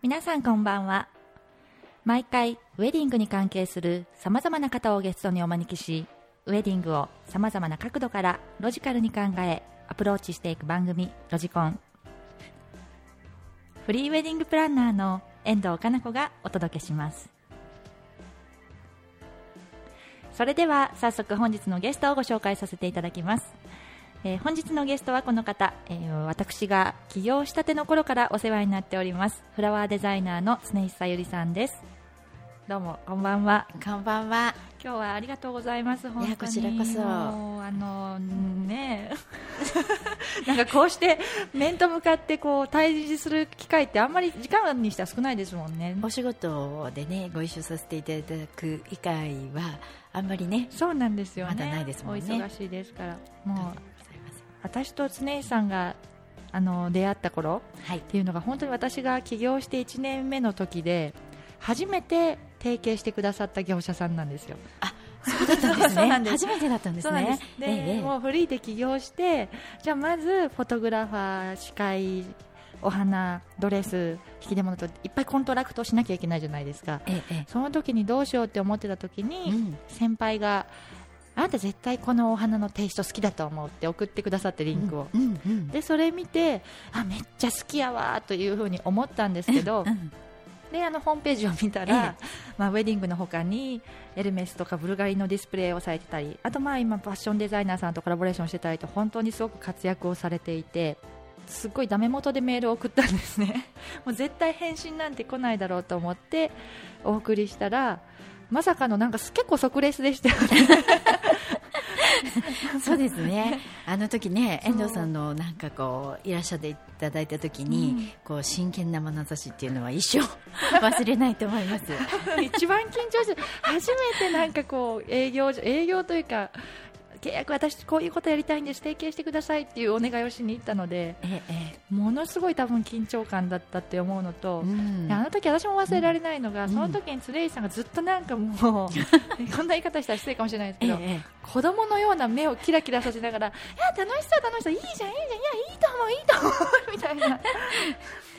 皆さんこんばんは。毎回ウェディングに関係するさまざまな方をゲストにお招きしウェディングをさまざまな角度からロジカルに考えアプローチしていく番組「ロジコン」フリーウェディングプランナーの遠藤かな子がお届けします。それでは早速本日のゲストをご紹介させていただきます。えー本日のゲストはこの方、えー私が起業したての頃からお世話になっております。フラワーデザイナーの常石さゆりさんです。どうもこんばんは。こんばんは。今日はありがとうございます。本当にこちらこそ。あのねえ。なんかこうして面と向かってこう対峙する機会ってあんまり時間にしては少ないですもんね。お仕事でね、ご一緒させていただく以外は、あんまりね、そうなんですよね。まだないですもんね。お忙しいですから。もう私と常石さんがあの出会った頃はい。っ。ていうのが本当に私が起業して1年目の時で初めて提携してくださった業者さんなんですよ。そうだったんですね。初めてだったんですね。でええもうフリーで起業してじゃあまずフォトグラファー司会お花ドレス引き出物といっぱいコントラクトしなきゃいけないじゃないですか。えええその時にどうしようって思ってた時に、えうん。先輩があなた絶対このお花のテイスト好きだと思うって送ってくださってリンクを、うんうんでそれ見てあめっちゃ好きやわというふうに思ったんですけど、うんであのホームページを見たら、え。まあ、ウェディングの他にエルメスとかブルガリのディスプレイをされてたりあとまあ今ファッションデザイナーさんとコラボレーションしてたりと本当にすごく活躍をされていてすっごいダメ元でメールを送ったんですね。もう絶対返信なんて来ないだろうと思ってお送りしたらまさかのなんか結構即レスでしたよね そうですね。あの時ね、遠藤さんのなんかこういらっしゃっていただいた時に、こう真剣な眼差しっていうのは一生 忘れないと思います。一番緊張して初めてなんかこう営業営業というか契約私こういうことやりたいんです提携してくださいっていうお願いをしに行ったのでえええものすごい多分緊張感だったって思うのと、えうん。あの時私も忘れられないのが、うん。その時に常井さんがずっとなんかもう こんな言い方したら失礼かもしれないですけど、えええ子供のような目をキラキラさせながらいや楽しそう楽しそういいじゃんいいじゃんいやいいと思ういいと思うみたいな。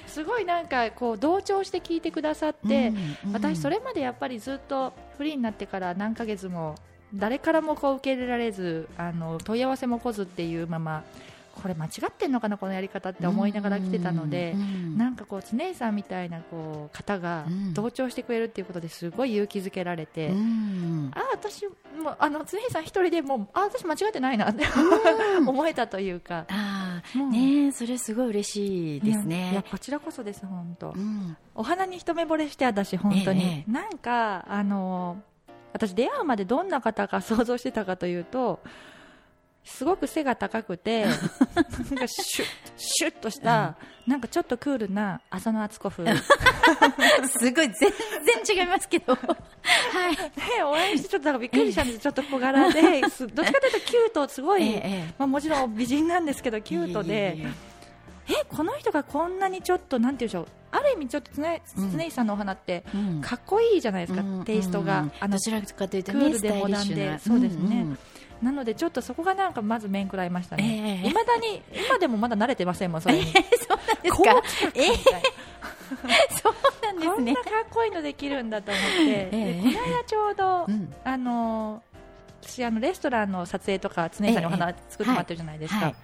すごいなんかこう同調して聞いてくださって、えうんうん。私それまでやっぱりずっとフリーになってから何ヶ月も誰からもこう受け入れられずあの問い合わせも来ずっていうままこれ間違ってんのかなこのやり方って思いながら来てたので、なんかこう常井さんみたいなこう方がうん。同調してくれるっていうことですごい勇気づけられて、うん。あ私もあの常井さん一人でもうあ私間違ってないなって 思えたというか、うん。ねえそれすごい嬉しいですいやいやね。こちらこそです本当、うん。お花に一目惚れして私本当に、ええ。なんかあの私出会うまでどんな方か想像してたかというとすごく背が高くて なんかシュッシュッとした、なんかちょっとクールな浅野敦子風。すごい全然違いますけど。はい。でお会いしてちょっとびっくりしたんです、ちょっと小柄ですどっちかというとキュートすごい、ええまあ、もちろん美人なんですけどキュートでいえいえいええこの人がこんなにちょっとなんていうんでしょう。ある意味ちょっと常うん。常井さんのお花ってうん。かっこいいじゃないですか、うんテイストが、うんあのどちらかというとクーねルでモダンで。そうですね。んん。なのでちょっとそこがなんかまず面食らいましたね、ええ。いまだに今でもまだ慣れてませんもんそれに、そうなんですか？えみたいそうなんなですね。こんな。かっこいいのできるんだと思って、ええ。でこの間ちょうど、うん。あの私あのレストランの撮影とか常井さんにお花作ってもらってるじゃないですか、はい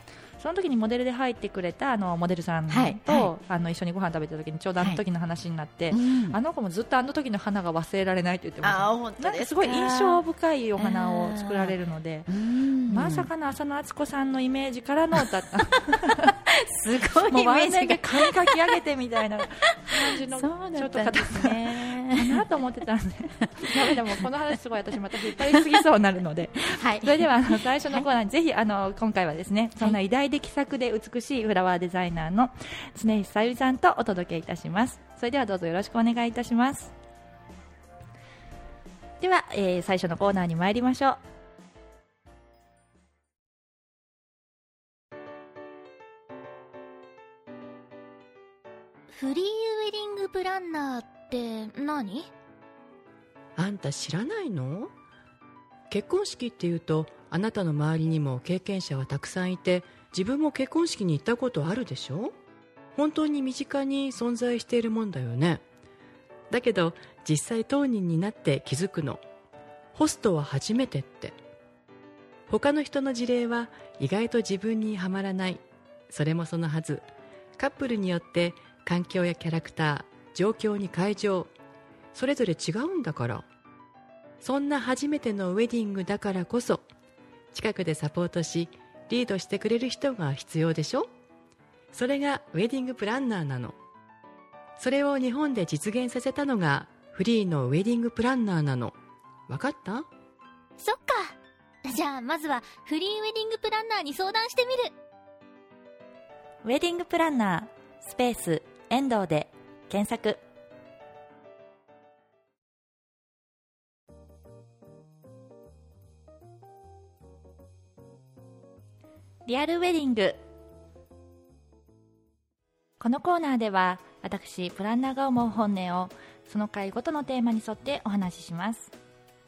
その時にモデルで入ってくれたあのモデルさんと、はいはあの一緒にご飯食べた時にちょうどあの時の話になって、うん。あの子もずっとあの時の花が忘れられないと言ってました。あー本当なんですすごい印象深いお花を作られるので、うん。まさかの浅野敦子さんのイメージからのだったすごいイメージが。髪かき上げてみたいな感じの。ちょだっと方かね。なと思ってたんでダメだもうこの話すごい私また引っ張りすぎそうになるので。はい。それではあの最初のコーナーにぜひあの今回はですねそんな偉大で気さくで美しいフラワーデザイナーの常石さゆりさんとお届けいたします。それではどうぞよろしくお願いいたします。では、えー最初のコーナーに参りましょうフリーウェディングプランナーって何？あんた知らないの？結婚式っていうとあなたの周りにも経験者はたくさんいて自分も結婚式に行ったことあるでしょ？本当に身近に存在しているもんだよね。だけど実際当人になって気づくの。ホストは初めてって。他の人の事例は意外と自分にはまらない。それもそのはず。カップルによって環境やキャラクター状況に会場それぞれ違うんだから。そんな初めてのウェディングだからこそ近くでサポートしリードしてくれる人が必要でしょ？それがウェディングプランナーなの。それを日本で実現させたのがフリーのウェディングプランナーなの。分かった？そっか。じゃあまずはフリーウェディングプランナーに相談してみる。ウェディングプランナースペース遠藤で検索。リアルウェディング。このコーナーでは私プランナーが思う本音をその回ごとのテーマに沿ってお話しします、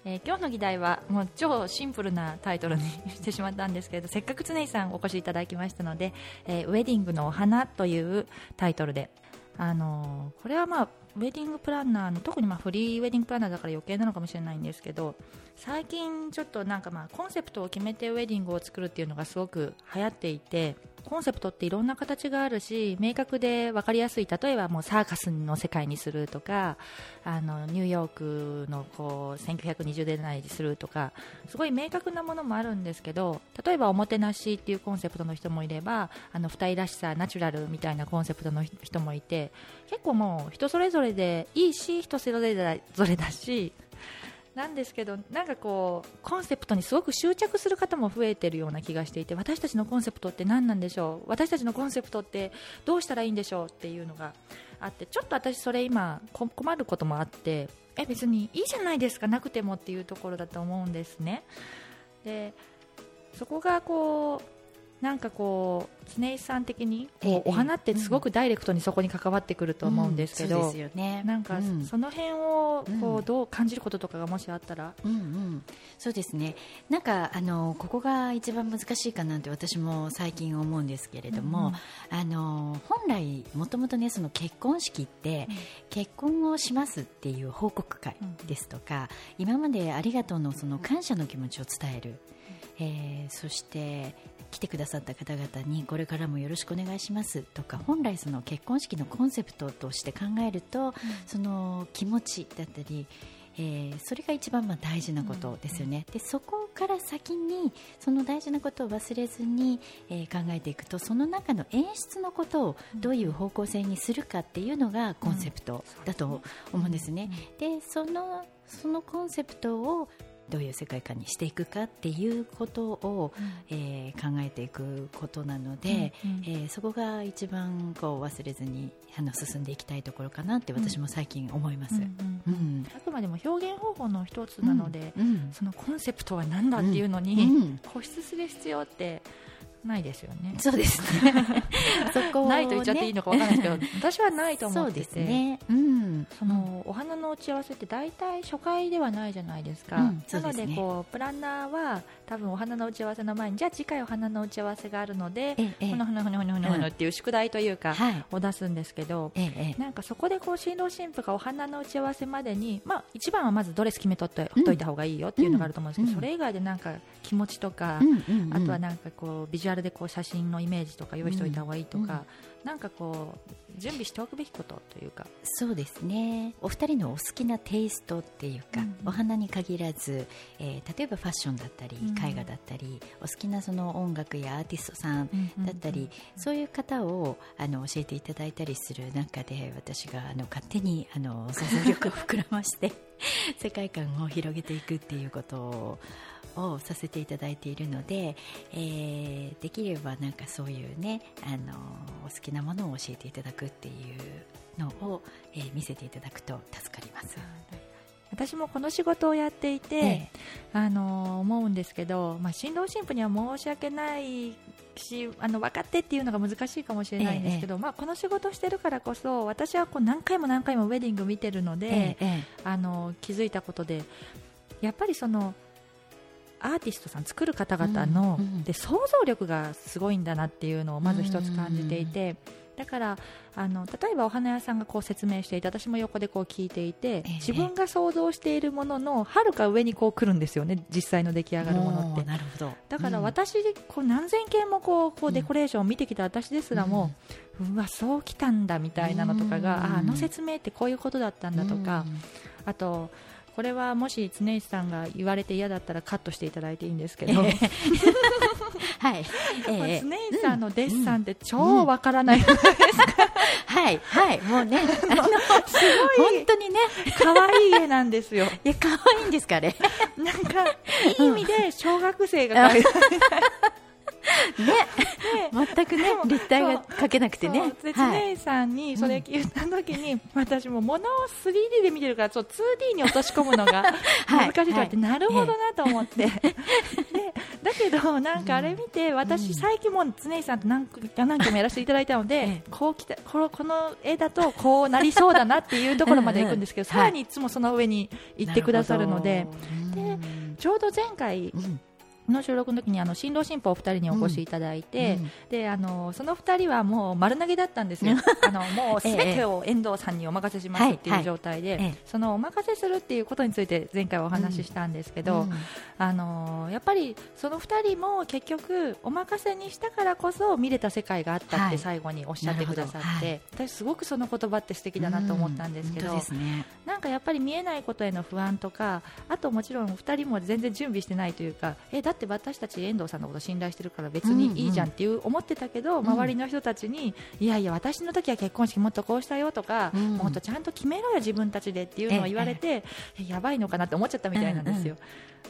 えー今日の議題はもう超シンプルなタイトルにしてしまったんですけれどせっかく常井さんお越しいただきましたので、えーウェディングのお花というタイトルであのこれはまあウェディングプランナーの特にまあフリーウェディングプランナーだから余計なのかもしれないんですけど最近ちょっとなんかまあコンセプトを決めてウェディングを作るっていうのがすごく流行っていてコンセプトっていろんな形があるし明確で分かりやすい。例えばもうサーカスの世界にするとかあのニューヨークのこう1920年代にするとかすごい明確なものもあるんですけど例えばおもてなしっていうコンセプトの人もいればあの二人らしさナチュラルみたいなコンセプトの人もいて結構もう人それぞれでいいし人それぞれだしなんですけどなんかこうコンセプトにすごく執着する方も増えてるような気がしていて私たちのコンセプトって何なんでしょう？私たちのコンセプトってどうしたらいいんでしょうっていうのがあってちょっと私それ今困ることもあってえ別にいいじゃないですかなくてもっていうところだと思うんですね。でそこがこうなんかこう常井さん的にこう、ええお花ってすごくダイレクトにそこに関わってくると思うんですけど、なんかうん。その辺をこうん。うどう感じることとかがもしあったら、うんうん、そうですね。なんかあのここが一番難しいかなって私も最近思うんですけれども、あの本来もともとねその結婚式って、結婚をしますっていう報告会ですとか、今までありがとうのその感謝の気持ちを伝える、えーそして来てくださった方々にこれからもよろしくお願いしますとか本来その結婚式のコンセプトとして考えると、その気持ちだったり、えーそれが一番まあ大事なことですよね、でそこから先にその大事なことを忘れずに、えー考えていくとその中の演出のことをどういう方向性にするかっていうのがコンセプトだと思うんですね、でそのそのコンセプトをどういう世界観にしていくかっていうことを、えー考えていくことなので、うんうん。えーそこが一番こう忘れずにあの進んでいきたいところかなって私も最近思います。うんうんうん。あくまでも表現方法の一つなので、うん。そのコンセプトは何だっていうのうに、ん。固執する必要ってないですよね。そうですね。そこをね。ないと言っちゃっていいのかわからないですけど、私はないと思ってて。そうですね。うん。そのお花の打ち合わせって大体初回ではないじゃないですか、うんそなのうでこうプランナーは多分お花の打ち合わせの前にじゃあ次回お花の打ち合わせがあるのでほのほのほのほのほのほのっていう宿題というか、はい。を出すんですけど、ええええ。なんかそこでこう新郎新婦がお花の打ち合わせまでに、まあ、一番はまずドレス決めとってほっといた方がいいよっていうのがあると思うんですけど、うんそれ以外でなんか気持ちとか、あとはなんかこうビジュアルでこう写真のイメージとか用意しておいた方がいいとか、うんなんかこう準備しておくべきことというか、そうですね。お二人のお好きなテイストっていうか、うんお花に限らず、えー例えばファッションだったりうん。絵画だったり、お好きなその音楽やアーティストさん。だったり、そういう方をあの教えていただいたりする中で私があの勝手にあの想像力を膨らまして 世界観を広げていくっていうことををさせていただいているので、えーできればなんかそういうねあのお好きなものを教えていただくっていうのを、えー見せていただくと助かります。私もこの仕事をやっていて、えあの思うんですけど、まあ、新郎新婦には申し訳ないしあの分かってっていうのが難しいかもしれないんですけど、まあ、この仕事をしてるからこそ私はこう何回も何回もウェディング見てるので、ええあの気づいたことでやっぱりそのアーティストさん作る方々の、で想像力がすごいんだなっていうのをまず一つ感じていて、だからあの例えばお花屋さんがこう説明していて私も横でこう聞いていて、ええ。自分が想像しているもののはるか上にこう来るんですよね実際の出来上がるものって。なるほど。だからうん。私、こう何千件もこうこうデコレーションを見てきた私ですらも、うわそうきたんだみたいなのとかが、うん。ああの説明ってこういうことだったんだとか、うん。あとこれはもし常石さんが言われて嫌だったらカットしていただいていいんですけど、え はい、まあええ。常石さんのデッサンって超わからない、はい。はい。もうね。あのすごい。本当にね。可愛い絵なんですよ。いや可愛いんですかあれ。なんかいい意味で小学生が描いた全くね立体が描けなくてね。そうではい。常石さんにそれ言った時に、私も物を 3D で見てるからちょっと 2D に落とし込むのがは い難しいと思って、はい。なるほどなと思って、でだけどなんかあれ見て、私最近もう常石さんと何回何回もやらせていただいたので、ええこうきたこのこの絵だとこうなりそうだなっていうところまで行くんですけど、さらにいつもその上に行ってくださるので。なるほど。ちょうど前回うんの収録の時にあの新郎新婦お二人にお越しいただいて、うんであのその二人はもう丸投げだったんですよ。あのもうすべてを遠藤さんにお任せしますっていう状態で、はい。はいええ。そのお任せするっていうことについて前回はお話ししたんですけど、うん。あのやっぱりその二人も結局お任せにしたからこそ見れた世界があったってはい。最後におっしゃってくださって、なる私すごくその言葉って素敵だなと思ったんですけど、ね。なんかやっぱり見えないことへの不安とかあともちろん2人も全然準備してないというかえだって私たち遠藤さんのこと信頼してるから別にいいじゃんっていう思ってたけど、ん。周りの人たちにいやいや私の時は結婚式もっとこうしたよとか、うん。もっとちゃんと決めろよ自分たちでっていうのを言われて、えやばいのかなって思っちゃったみたいなんですよ。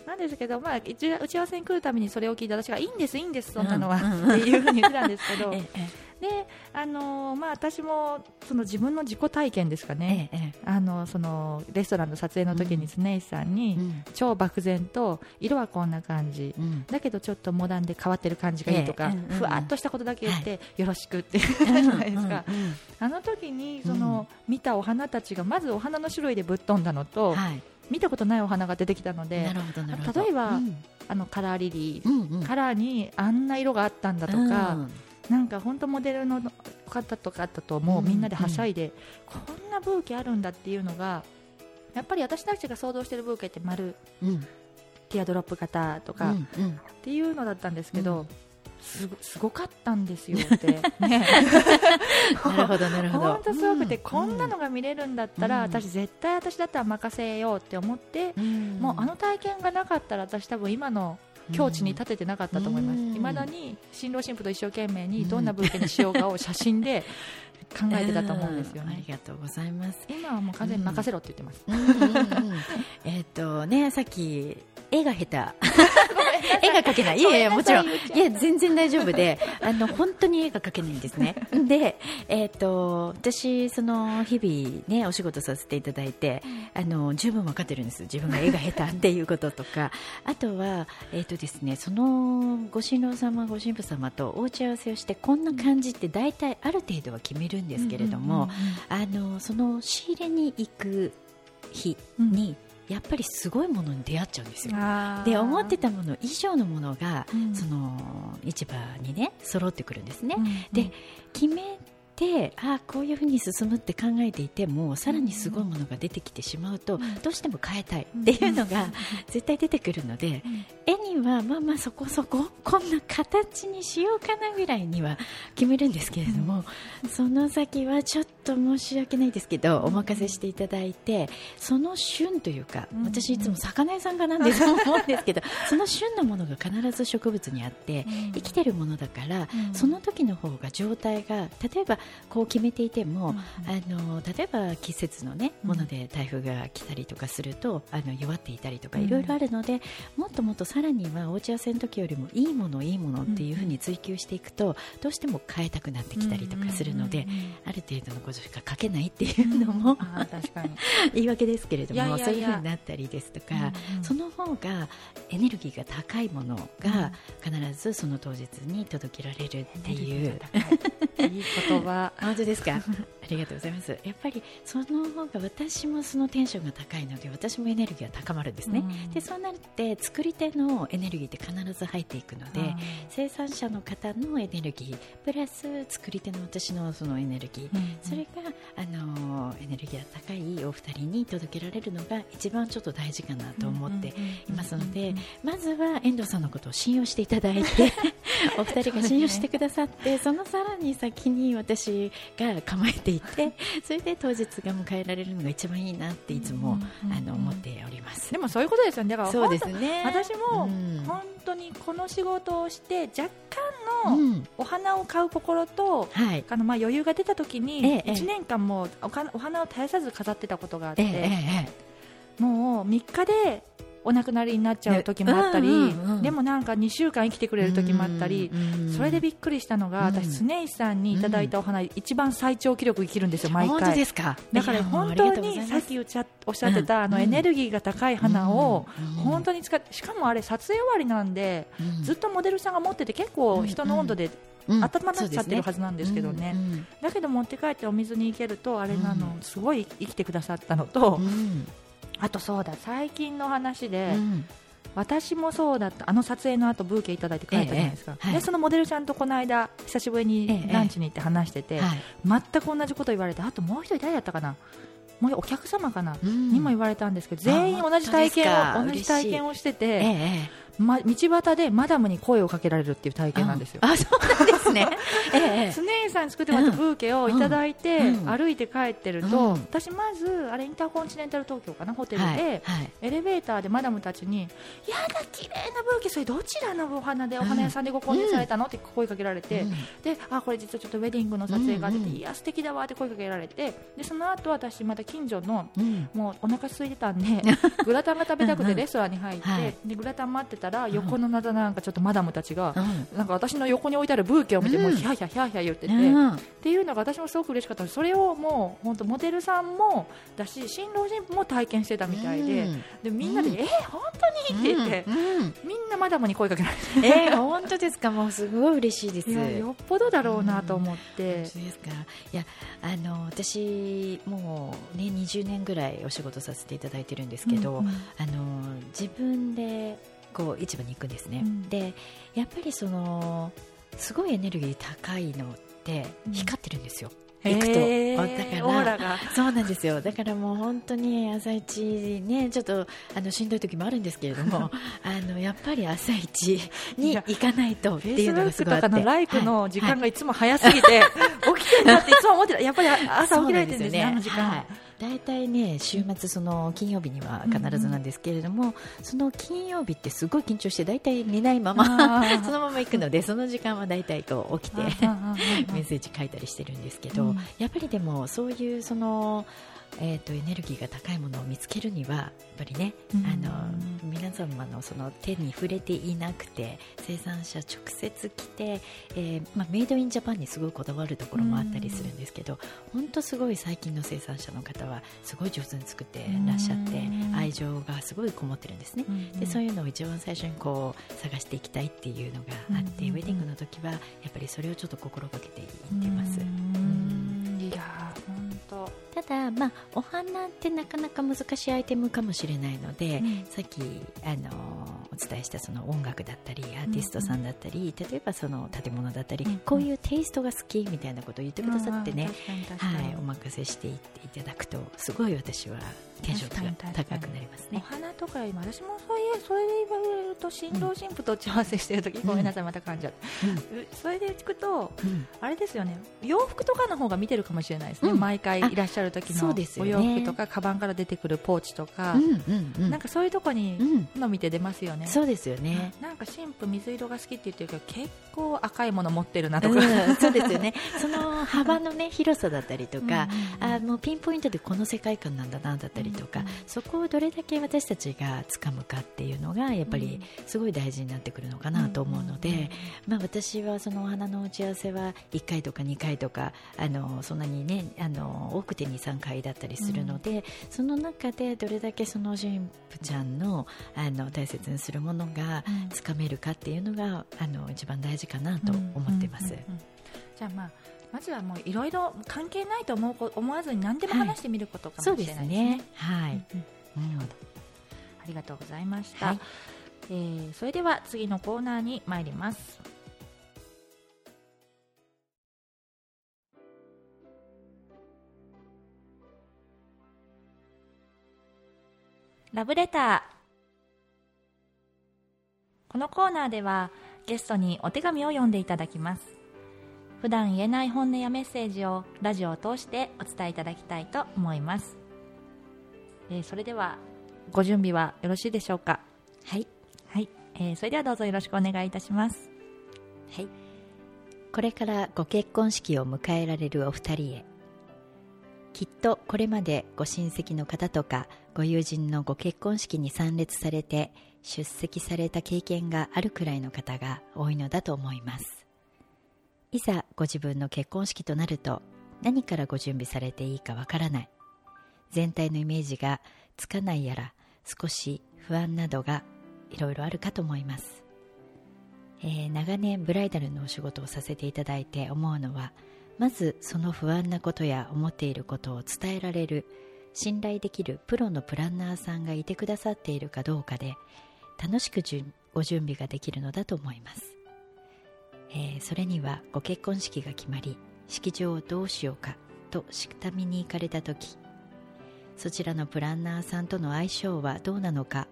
なんですけど、まあ、打ち合わせに来るたびにそれを聞いて私がいいんです、いいんです、そんなのは、っていうふうに言ってたんですけど、ええであのーまあ、私もその自分の自己体験ですかね、えええあのそのレストランの撮影の時に常石さんに、えうん。超漠然と色はこんな感じ、うん。だけどちょっとモダンで変わってる感じがいいとか、えふわっとしたことだけ言って、よろしくって言った じゃないですか、うんうんあの時にその、見たお花たちがまずお花の種類でぶっ飛んだのと、はい。見たことないお花が出てきたので例えばうん。あのカラーリリー、うんうん。カラーにあんな色があったんだとか、うんなんか本当モデルの方とかだともうみんなではしゃいで、こんなブーケあるんだっていうのがやっぱり私たちが想像してるブーケって丸うん。ティアドロップ型とかっうんうん。ていうのだったんですけど、うん。すごすごかったんですよって、ね、なるほどなるほど。本当すごくて、うん。こんなのが見れるんだったら、うん。私絶対私だったら任せようって思って、うん。もうあの体験がなかったら私多分今の境地に立ててなかったと思います、うん。いまだに新郎新婦と一生懸命にどんなブーケにしようかを写真で考えてたと思うんですようん。あねりがとうございます。今はもう完全に任せろって言ってます、えっとねさっき絵が下手。絵が描けない。いやいやもちろん。いや全然大丈夫で。あの本当に絵が描けないんですね。でえっと私その日々ねお仕事させていただいてあの十分分かってるんです自分が絵が下手っていうこととか。あとはえっとですねそのご新郎様ご新婦様とお打ち合わせをしてこんな感じって大体ある程度は決めるんですけれども、あのその仕入れに行く日に、やっぱりすごいものに出会っちゃうんですよ。で思ってたもの以上のものが、うんその市場にね揃ってくるんですね。うんで決めてあこういうふうに進むって考えていてもさらにすごいものが出てきてしまうと、どうしても変えたいっていうのが絶対出てくるので、絵にはまあまあそこそここんな形にしようかなぐらいには決めるんですけれども、その先はちょっと申し訳ないですけどお任せしていただいてその旬というか、うん。私いつも魚屋さんかなんで 思うんですけどその旬のものが必ず植物にあって、うん。生きてるものだから、うん。その時の方が状態が例えばこう決めていても、うんあの例えば季節の、ね、うん。もので台風が来たりとかするとあの弱っていたりとかうん。いろいろあるので、もっともっとさらにはお打ち合わせの時よりもいいものいいものっていうふうに追求していくと、どうしても変えたくなってきたりとかするので、うんうんうんうん。ある程度のことしか書けないっていうのも、あー確かに。言い訳ですけれどもそういうふうになったりですとか、うんうんその方がエネルギーが高いものが必ずその当日に届けられるっていう。いい言葉。本当ですか？ありがとうございます。やっぱりその方が私もそのテンションが高いので私もエネルギーが高まるんですね。うん。でそうなって作り手のエネルギーって必ず入っていくので、うん生産者の方のエネルギープラス作り手の私のそのエネルギー、うんそれがあのエネルギーが高いお二人に届けられるのが一番ちょっと大事かなと思っていますので、まずは遠藤さんのことを信用していただいて お二人が信用してくださって そのさらに先に私が構えていて それで当日が迎えられるのが一番いいなっていつも、うんあの思っております。でもそういうことですよね。だからそうですね。私もうん。本当にこの仕事をして若干のうん。お花を買う心と、はい。あのまあ余裕が出た時にええええ。1年間もうお花を絶やさず飾ってたことがあって、ええええもう3日でお亡くなりになっちゃう時もあったり、ねうんうんうんでもなんか2週間生きてくれる時もあったり、うんそれでびっくりしたのが、うん私、スネイさんにいただいたお花、一番最長記録生きるんですよ、毎本当回。ですか？だから本当にさっきおっしゃおってた、あのうんエネルギーが高い花をうん本当に使ってしかもあれ撮影終わりなんでうんずっとモデルさんが持ってて結構人の温度でうん温まっちゃってるはずなんですけどね、うんうん。だけど持って帰ってお水に行けるとあれなのうん。すごい生きてくださったのとうんあとそうだ最近の話でうん。私もそうだったあの撮影の後ブーケいただいて帰ったじゃないですか、ええはい。でそのモデルさんとこの間久しぶりにええ。ランチに行って話してて、はい。全く同じこと言われてあともう一人誰だったかな？もうお客様かな、うん。にも言われたんですけど全員同じ体験を同じ体験をしてて、えええま、道端でマダムに声をかけられるっていう体え験なんですよ。あそうなんですね。ええええ。スネイさんに作ってもらったブーケをいただいて、うん歩いて帰ってると、うん。私まずあれインターコンチネンタル東京かなホテルで、エレベーターでマダムたちに「やだ綺麗なブーケそれどちらのお花でお花屋さんでご購入されたの?」って声かけられて、うんであこれ実はちょっとウェディングの撮影があっていや素敵だわって声かけられてでその後私また近所のうん。もうお腹空いてたんで グラタンが食べたくてレストランに入って、はい。でグラタン待ってたら横のなだなんかちょっとマダムたちが、うん。なんか私の横に置いてあるブーケを見て、うん。もうヒャーヒャーヒャーヒャー言ってて、うんっていうのが私もすごく嬉しかった。それをもう本当モデルさんもだし新郎新婦も体験してたみたいで,、うん。でみんなで、うん。えー本当に？って言って、みんなマダムに声かけられて。ええ本当ですか？もうすごい嬉しいです。よっぽどだろうなと思って、そうですか？いやあの私もうね20年ぐらいお仕事させていただいてるんですけど、あの自分でこう市場に行くんですね、うん。でやっぱりそのすごいエネルギー高いのってうん。光ってるんですよ、行くと。へーだからオーラが。そうなんですよ。だからもう本当に朝一ねちょっとあのしんどい時もあるんですけれども あのやっぱり朝一に行かないとっていうのがすごいあって。クとかのライクの時間はい。がいつも早すぎて、起きてるなっていつも思ってた。やっぱり朝起きられてるんですね。あの時間、はい大体ね週末その金曜日には必ずなんですけれども、その金曜日ってすごい緊張して大体寝ないまま そのまま行くのでその時間は大体こう起きてメッセージ書いたりしてるんですけど、うん。やっぱりでもそういうその、えー、とエネルギーが高いものを見つけるにはやっぱりね、うん。あの皆様のその手に触れていなくて生産者直接来て、えーまあ、メイドインジャパンにすごいこだわるところもあったりするんですけど本当すごい最近の生産者の方はすごい上手に作ってらっしゃってうん。愛情がすごいこもってるんですね。うんでそういうのを一番最初にこう探していきたいっていうのがあって、うんウェディングの時はやっぱりそれをちょっと心がけていってます。うんいやー本当。ただ、まあ、お花ってなかなか難しいアイテムかもしれないので、うん。さっき、あのお伝えしたその音楽だったりアーティストさんだったり、例えばその建物だったり、うん。こういうテイストが好きみたいなことを言ってくださってね、はい、お任せしていっていただくとすごい私はテンションが高くなりますおね。花とか今私もそういうそれで言われると新郎新婦と打ち合わせしてる時、ごめんなさいまた噛んじゃって、うそれで聞くとうん。あれですよね洋服とかの方が見てるかもしれないですね、うん。毎回いらっしゃる時のお洋服とかカバンから出てくるポーチとか、うんうんうんなんかそういうとこにうんの見て出ますよね、そうですよね。なんか新婦水色が好きって言ってるけど結構赤いもの持ってるなとか、うん、そうですよね。その幅のね広さだったりとか、うんあもうピンポイントでこの世界観なんだなだったりとか、うん。そこをどれだけ私たちが掴むかっていうのがやっぱりすごい大事になってくるのかなと思うので、まあ私はそのお花の打ち合わせは1回とか2回とかあのそんなにねあの多くて2、3回だったりするので、その中でどれだけその神父ちゃんのあの大切にするものがうん。つかめるかっていうのがあの一番大事かなと思ってます。じゃあまあまずはもういろいろ関係ないと思うこ思わずに何でも話してみることかそうでもしれないですね。すね。はい。うんうん。ありがとうございました、はい。えーそれでは次のコーナーに参ります。ラブレター。このコーナーではゲストにお手紙を読んでいただきます。普段言えない本音やメッセージをラジオを通してお伝えいただきたいと思います、えーそれではご準備はよろしいでしょうか？はい。はい、えーそれではどうぞよろしくお願いいたしますはい。これからご結婚式を迎えられるお二人へ。きっとこれまでご親戚の方とかご友人のご結婚式に参列されて出席された経験があるくらいの方が多いのだと思います。いざご自分の結婚式となると何からご準備されていいかわからない。全体のイメージがつかないやら少し不安などがいろいろあるかと思います。えー長年ブライダルのお仕事をさせていただいて思うのはまずその不安なことや思っていることを伝えられる信頼できるプロのプランナーさんがいてくださっているかどうかで楽しくじゅご準備ができるのだと思います、えーそれにはご結婚式が決まり式場をどうしようかと下見に行かれた時そちらのプランナーさんとの相性はどうなのか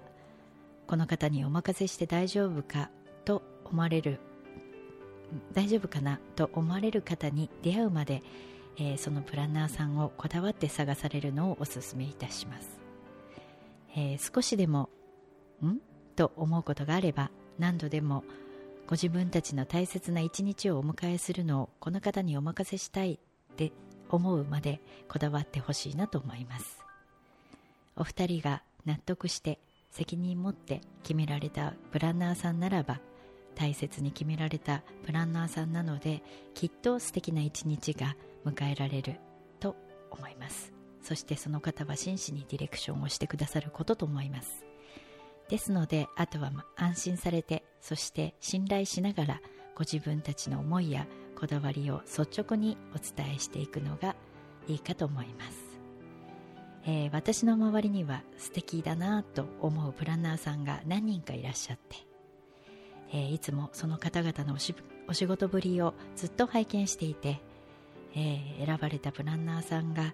この方にお任せして大丈夫かと思われる大丈夫かなと思われる方に出会うまで、えーそのプランナーさんをこだわって探されるのをお勧めいたします、えー少しでもん？と思うことがあれば何度でもご自分たちの大切な一日をお迎えするのをこの方にお任せしたいって思うまでこだわってほしいなと思います。お二人が納得して責任持って決められたプランナーさんならば大切に決められたプランナーさんなのできっと素敵な一日が迎えられると思います。そしてその方は真摯にディレクションをしてくださることと思います。ですのであとは安心されてそして信頼しながらご自分たちの思いやこだわりを率直にお伝えしていくのがいいかと思います。えー私の周りには素敵だなと思うプランナーさんが何人かいらっしゃって、えーいつもその方々のお仕事ぶりをずっと拝見していて、えー選ばれたプランナーさんが、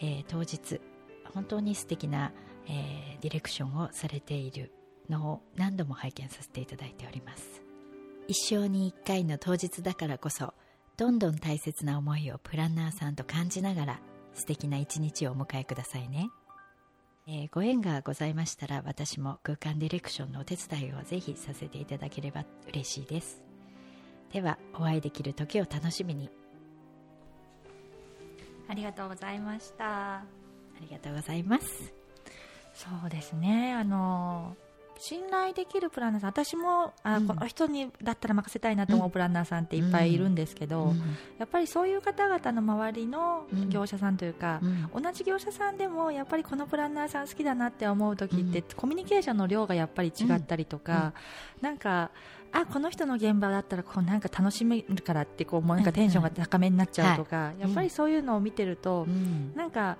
え当日本当に素敵な、えディレクションをされているのを何度も拝見させていただいております。一生に一回の当日だからこそどんどん大切な思いをプランナーさんと感じながら素敵な一日をお迎えくださいね、えーご縁がございましたら私も空間ディレクションのお手伝いをぜひさせていただければ嬉しいです。ではお会いできる時を楽しみに。ありがとうございました。ありがとうございます。そうですね。あの信頼できるプランナーさん私もあ、うん。この人にだったら任せたいなと思うプランナーさんっていっぱいいるんですけど、うん。やっぱりそういう方々の周りのうん。業者さんというか、うん。同じ業者さんでもやっぱりこのプランナーさん好きだなって思う時って、コミュニケーションの量がやっぱり違ったりとか、なんかあこの人の現場だったらこうなんか楽しめるからってこうもうなんかテンションが高めになっちゃうとか、いやっぱりそういうのを見てると、うん。なんか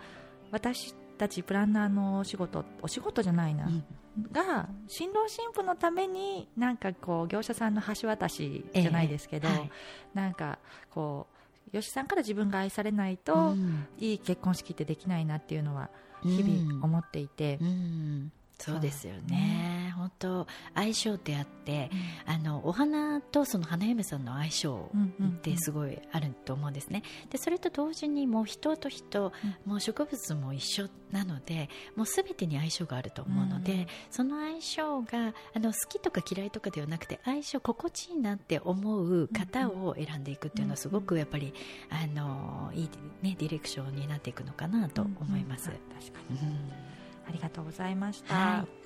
私たちプランナーのお仕事お仕事じゃないな、うん。が新郎新婦のためになんかこう業者さんの橋渡しじゃないですけど、ええはい。なんかこう吉さんから自分が愛されないと、うん。いい結婚式ってできないなっていうのは日々思っていて、うん。そうですよね本当相性ってあって、あのお花とその花嫁さんの相性うんうんうん。ってすごいあると思うんですね。でそれと同時にもう人と人、もう植物も一緒なのでもうすべてに相性があると思うので、うんその相性があの好きとか嫌いとかではなくて相性心地いいなって思う方を選んでいくっていうのはすごくやっぱりあのいい、ね、ディレクションになっていくのかなと思います。うんうん。確かに。うん。ありがとうございました、はい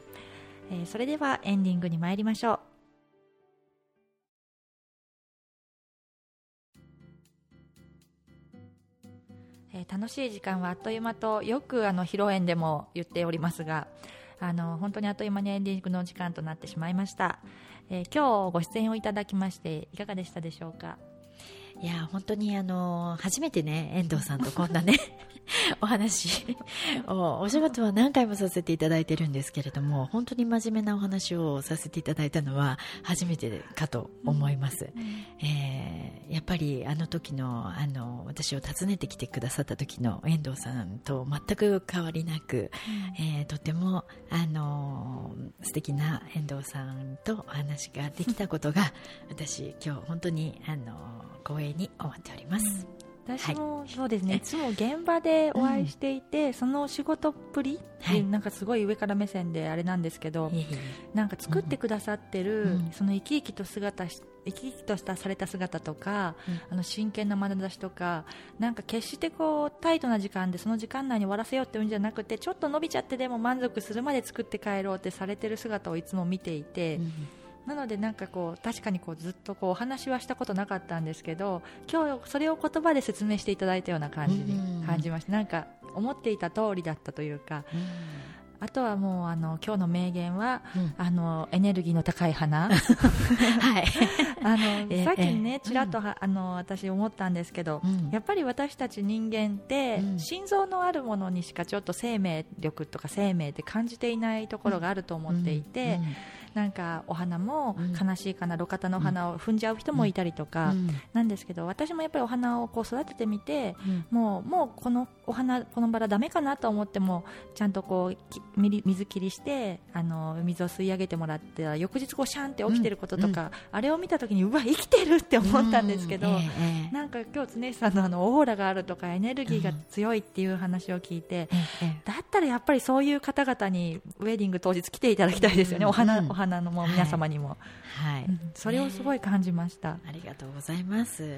えーそれではエンディングに参りましょう。え楽しい時間はあっという間とよくあの披露宴でも言っておりますがあの本当にあっという間にエンディングの時間となってしまいました、えー今日ご出演をいただきましていかがでしたでしょうか？いいや本当にあの初めてね遠藤さんとこんなね お話を お仕事は何回もさせていただいてるんですけれども本当に真面目なお話をさせていただいたのは初めてかと思います、えーやっぱりあの時のあの私を訪ねてきてくださった時の遠藤さんと全く変わりなく、えーとてもあの素敵な遠藤さんとお話ができたことが 私今日本当にあの光栄に思っております、私もそうですね、い、つも現場でお会いしていて、その仕事っぷり、はい。なんかすごい上から目線であれなんですけど、いえいえなんか作ってくださってる、うんその生き生きと姿し生き生きとしたされた姿とか、うん。あの真剣な眼差しとかなんか決してこうタイトな時間でその時間内に終わらせようっていうんじゃなくてちょっと伸びちゃってでも満足するまで作って帰ろうってされてる姿をいつも見ていて、うんなのでなんかこう確かにこうずっとこうお話はしたことなかったんですけど今日それを言葉で説明していただいたような感じうん。に感じました、なんか思っていた通りだったというかあとはもうあの今日の名言は、うん。あのエネルギーの高い花。はい、あええのさっきえねえちらっとは、あの私思ったんですけど、うん。やっぱり私たち人間って、うん。心臓のあるものにしかちょっと生命力とか生命って感じていないところがあると思っていて、なんかお花もうん。悲しいかな、路肩の花を踏んじゃう人もいたりとか、うん。なんですけど私もやっぱりお花をこう育ててみてうん。もうもうこのお花このバラダメかなと思ってもちゃんとこう水切りしてあの水を吸い上げてもらって翌日こうシャンって起きてることとか、あれを見た時にうわ生きてるって思ったんですけど、なんか今日常さんのあのオーラがあるとかエネルギーが強いっていう話を聞いて、だったらやっぱりそういう方々にウェディング当日来ていただきたいですよね、うん。お花うん。お花のもう皆様にも、えはい、うんそれをすごい感じました。ありがとうございます。も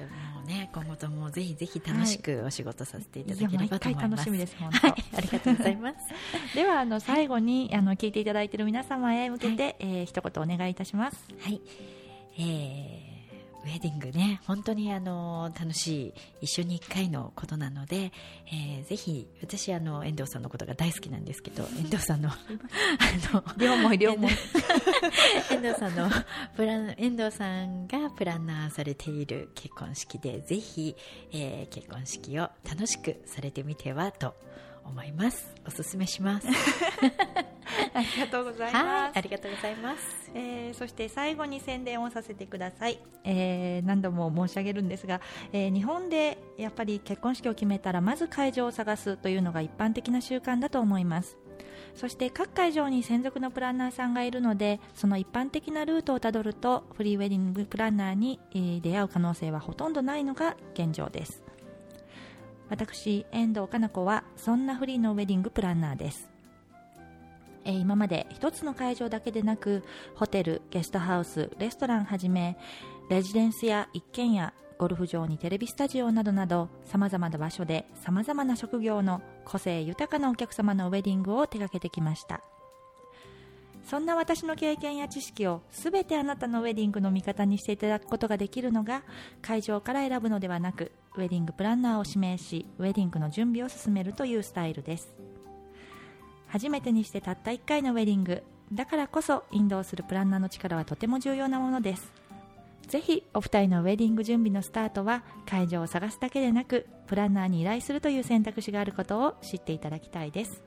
うね、今後ともぜひぜひ楽しくお仕事させていただければと思います。楽しみです、本当。はい、ありがとうございます。ではあの最後にあの聞いていただいている皆様へ向けて、えー一言お願いいたします。はい、えーウェディングね、本当にあの楽しい一緒に一回のことなので、えーぜひ私あの遠藤さんのことが大好きなんですけど、遠藤さんのあの両思い両思い。遠藤さんのプラン遠藤さんがプランナーされている結婚式でぜひ、えー結婚式を楽しくされてみてはと思います。おすすめします。ありがとうございはます。いありがとうございます。えーそして最後に宣伝をさせてください、えー何度も申し上げるんですが、えー日本でやっぱり結婚式を決めたらまず会場を探すというのが一般的な習慣だと思います。そして各会場に専属のプランナーさんがいるのでその一般的なルートをたどるとフリーウェディングプランナーに、えー出会う可能性はほとんどないのが現状です私遠藤かな子はそんなフリーのウェディングプランナーです。えー今まで一つの会場だけでなくホテル、ゲストハウス、レストランはじめレジデンスや一軒家ゴルフ場にテレビスタジオなどなど様々な場所で様々な職業の個性豊かなお客様のウェディングを手掛けてきました。そんな私の経験や知識をすべてあなたのウェディングの味方にしていただくことができるのが会場から選ぶのではなくウェディングプランナーを指名しウェディングの準備を進めるというスタイルです。初めてにしてたった1回のウェディングだからこそ引導するプランナーの力はとても重要なものです。ぜひお二人のウェディング準備のスタートは会場を探すだけでなくプランナーに依頼するという選択肢があることを知っていただきたいです。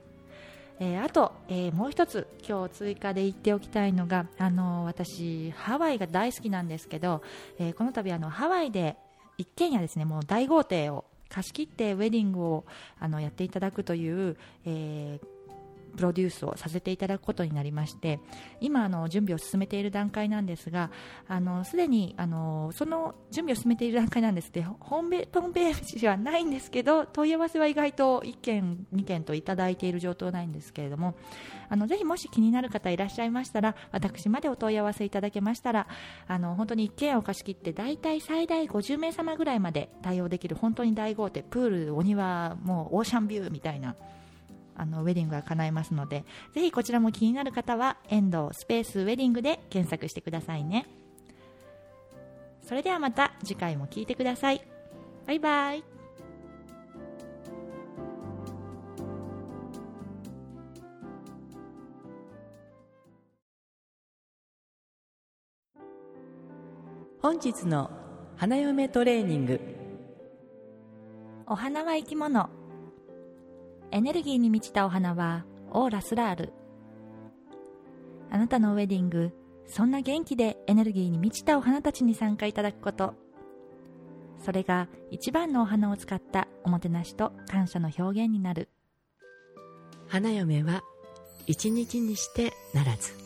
えーあと、えーもう一つ今日追加で言っておきたいのが、あの私ハワイが大好きなんですけど、えこの度あのハワイで一軒家ですねもう大豪邸を貸し切ってウェディングをあのやっていただくという、えープロデュースをさせていただくことになりまして今あの準備を進めている段階なんですがすでにあのその準備を進めている段階なんですってホームペームページはないんですけど問い合わせは意外と1件2件といただいている状況なんですけれどもあのぜひもし気になる方いらっしゃいましたら私までお問い合わせいただけましたらあの本当に一軒家を貸し切って大体最大50名様ぐらいまで対応できる本当に大豪邸プールお庭もうオーシャンビューみたいなあのウェディングが叶えますのでぜひこちらも気になる方は遠藤スペースウェディングで検索してくださいね。それではまた次回も聞いてください。バイバイ。本日の花嫁トレーニング。お花は生き物エネルギーに満ちたお花はオーラスラールあなたのウェディングそんな元気でエネルギーに満ちたお花たちに参加いただくこと。それが一番のお花を使ったおもてなしと感謝の表現になる。花嫁は一日にしてならず。